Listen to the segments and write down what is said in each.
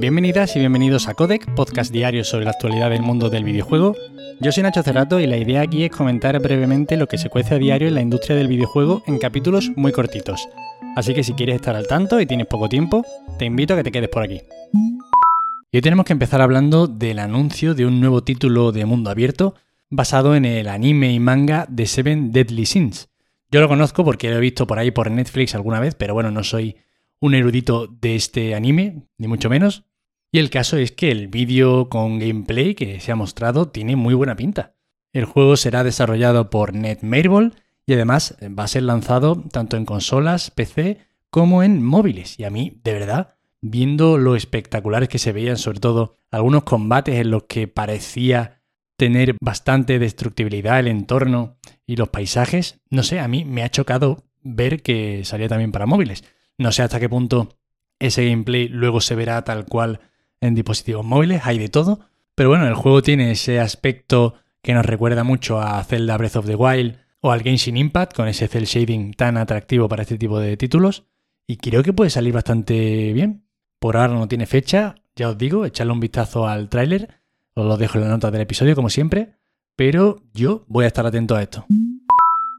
Bienvenidas y bienvenidos a Codec, podcast diario sobre la actualidad del mundo del videojuego. Yo soy Nacho Cerrato y la idea aquí es comentar brevemente lo que se cuece a diario en la industria del videojuego en capítulos muy cortitos. Así que si quieres estar al tanto y tienes poco tiempo, te invito a que te quedes por aquí. Y hoy tenemos que empezar hablando del anuncio de un nuevo título de mundo abierto basado en el anime y manga de Seven Deadly Sins. Yo lo conozco porque lo he visto por ahí por Netflix alguna vez, pero bueno, no soy un erudito de este anime, ni mucho menos. Y el caso es que el vídeo con gameplay que se ha mostrado tiene muy buena pinta. El juego será desarrollado por Netmarble y además va a ser lanzado tanto en consolas, PC como en móviles. Y a mí, de verdad, viendo lo espectaculares que se veían, sobre todo algunos combates en los que parecía tener bastante destructibilidad el entorno y los paisajes, no sé, a mí me ha chocado ver que salía también para móviles. No sé hasta qué punto ese gameplay luego se verá tal cual en dispositivos móviles, hay de todo. Pero bueno, el juego tiene ese aspecto que nos recuerda mucho a Zelda Breath of the Wild o al Genshin Impact con ese cel shading tan atractivo para este tipo de títulos. Y creo que puede salir bastante bien. Por ahora no tiene fecha, ya os digo, echarle un vistazo al tráiler. Os lo dejo en la nota del episodio como siempre. Pero yo voy a estar atento a esto.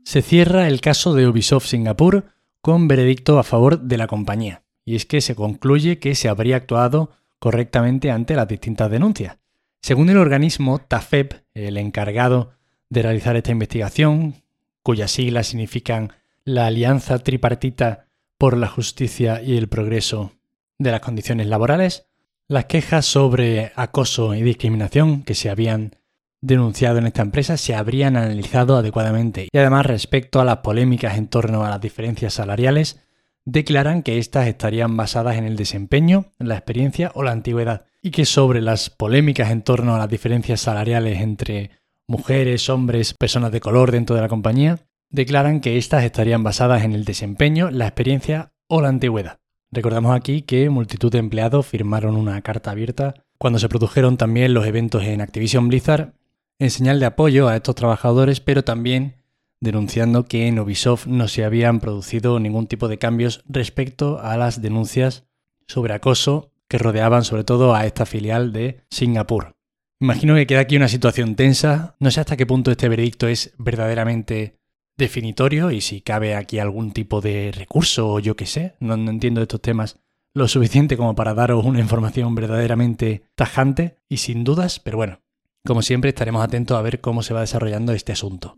Se cierra el caso de Ubisoft Singapur con veredicto a favor de la compañía. Y es que se concluye que se habría actuado correctamente ante las distintas denuncias. Según el organismo TAFEP, el encargado de realizar esta investigación, cuyas siglas significan la Alianza Tripartita por la Justicia y el Progreso de las Condiciones Laborales, las quejas sobre acoso y discriminación que se habían denunciado en esta empresa se habrían analizado adecuadamente y además respecto a las polémicas en torno a las diferencias salariales, declaran que éstas estarían basadas en el desempeño, la experiencia o la antigüedad, y que sobre las polémicas en torno a las diferencias salariales entre mujeres, hombres, personas de color dentro de la compañía, declaran que éstas estarían basadas en el desempeño, la experiencia o la antigüedad. Recordamos aquí que multitud de empleados firmaron una carta abierta cuando se produjeron también los eventos en Activision Blizzard en señal de apoyo a estos trabajadores, pero también denunciando que en Ubisoft no se habían producido ningún tipo de cambios respecto a las denuncias sobre acoso que rodeaban sobre todo a esta filial de Singapur. Imagino que queda aquí una situación tensa, no sé hasta qué punto este veredicto es verdaderamente definitorio y si cabe aquí algún tipo de recurso o yo qué sé, no, entiendo estos temas lo suficiente como para daros una información verdaderamente tajante y sin dudas, pero bueno, como siempre estaremos atentos a ver cómo se va desarrollando este asunto.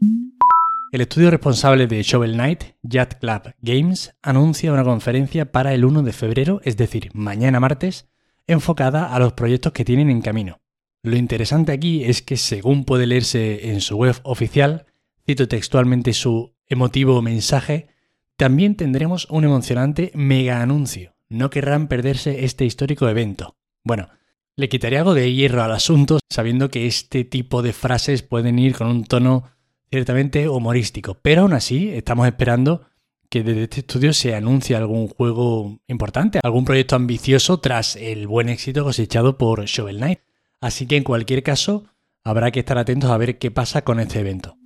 El estudio responsable de Shovel Knight, Yacht Club Games, anuncia una conferencia para el 1 de febrero, es decir, mañana martes, enfocada a los proyectos que tienen en camino. Lo interesante aquí es que, según puede leerse en su web oficial, cito textualmente su emotivo mensaje, también tendremos un emocionante mega anuncio. No querrán perderse este histórico evento. Bueno, le quitaría algo de hierro al asunto, sabiendo que este tipo de frases pueden ir con un tono ciertamente humorístico, pero aún así estamos esperando que desde este estudio se anuncie algún juego importante, algún proyecto ambicioso tras el buen éxito cosechado por Shovel Knight. Así que en cualquier caso, habrá que estar atentos a ver qué pasa con este evento.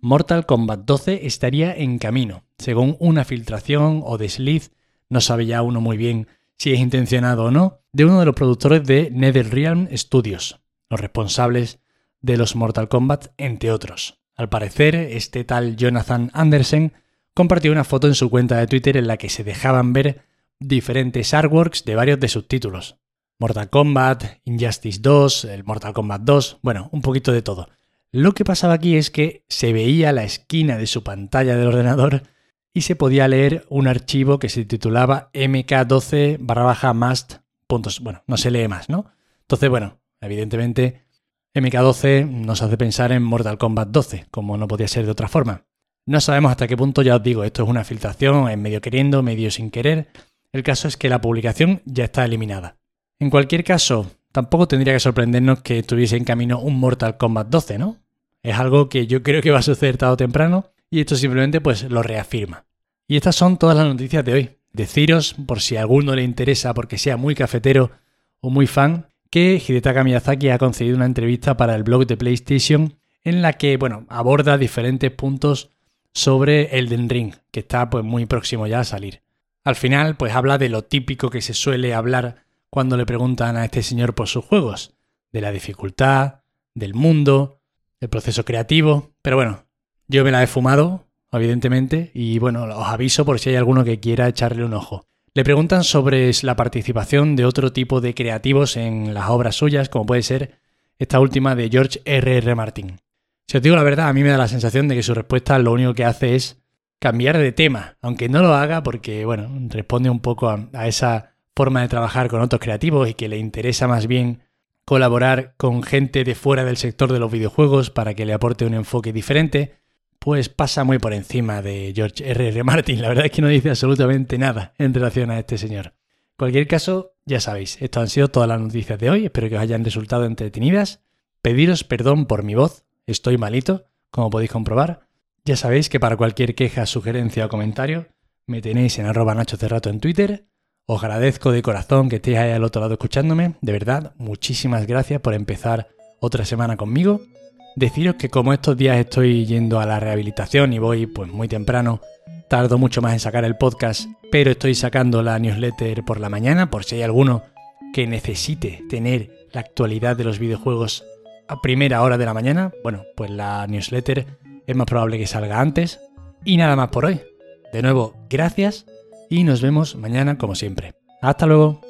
Mortal Kombat 12 estaría en camino, según una filtración o desliz, no sabe ya uno muy bien si es intencionado o no, de uno de los productores de NetherRealm Studios, los responsables de los Mortal Kombat, entre otros. Al parecer, este tal Jonathan Anderson compartió una foto en su cuenta de Twitter en la que se dejaban ver diferentes artworks de varios de sus títulos. Mortal Kombat, Injustice 2, el Mortal Kombat 2, bueno, un poquito de todo. Lo que pasaba aquí es que se veía la esquina de su pantalla del ordenador y se podía leer un archivo que se titulaba mk12 barra. Bueno, no se lee más, ¿no? Entonces, bueno, evidentemente MK12 nos hace pensar en Mortal Kombat 12, como no podía ser de otra forma. No sabemos hasta qué punto, ya os digo, esto es una filtración, es medio queriendo, medio sin querer. El caso es que la publicación ya está eliminada. En cualquier caso, tampoco tendría que sorprendernos que estuviese en camino un Mortal Kombat 12, ¿no? Es algo que yo creo que va a suceder tarde o temprano y esto simplemente pues lo reafirma. Y estas son todas las noticias de hoy. Deciros, por si a alguno le interesa porque sea muy cafetero o muy fan, que Hidetaka Miyazaki ha concedido una entrevista para el blog de PlayStation en la que, bueno, aborda diferentes puntos sobre Elden Ring, que está pues muy próximo ya a salir. Al final, pues habla de lo típico que se suele hablar cuando le preguntan a este señor por sus juegos, de la dificultad, del mundo, del proceso creativo, pero bueno, yo me la he fumado, evidentemente, y bueno, os aviso por si hay alguno que quiera echarle un ojo. Le preguntan sobre la participación de otro tipo de creativos en las obras suyas, como puede ser esta última de George R.R. R. Martin. Si os digo la verdad, a mí me da la sensación de que su respuesta lo único que hace es cambiar de tema, aunque no lo haga porque, bueno, responde un poco a, esa forma de trabajar con otros creativos y que le interesa más bien colaborar con gente de fuera del sector de los videojuegos para que le aporte un enfoque diferente, pues pasa muy por encima de George R.R. R. Martin. La verdad es que no dice absolutamente nada en relación a este señor. En cualquier caso, ya sabéis, esto han sido todas las noticias de hoy. Espero que os hayan resultado entretenidas. Pediros perdón por mi voz, estoy malito, como podéis comprobar. Ya sabéis que para cualquier queja, sugerencia o comentario me tenéis en arroba Nacho Cerrato en Twitter. Os agradezco de corazón que estéis ahí al otro lado escuchándome. De verdad, muchísimas gracias por empezar otra semana conmigo. Deciros que como estos días estoy yendo a la rehabilitación y voy pues muy temprano, tardo mucho más en sacar el podcast, pero estoy sacando la newsletter por la mañana por si hay alguno que necesite tener la actualidad de los videojuegos a primera hora de la mañana. Bueno, pues la newsletter es más probable que salga antes. Y nada más por hoy. De nuevo, gracias y nos vemos mañana como siempre. Hasta luego.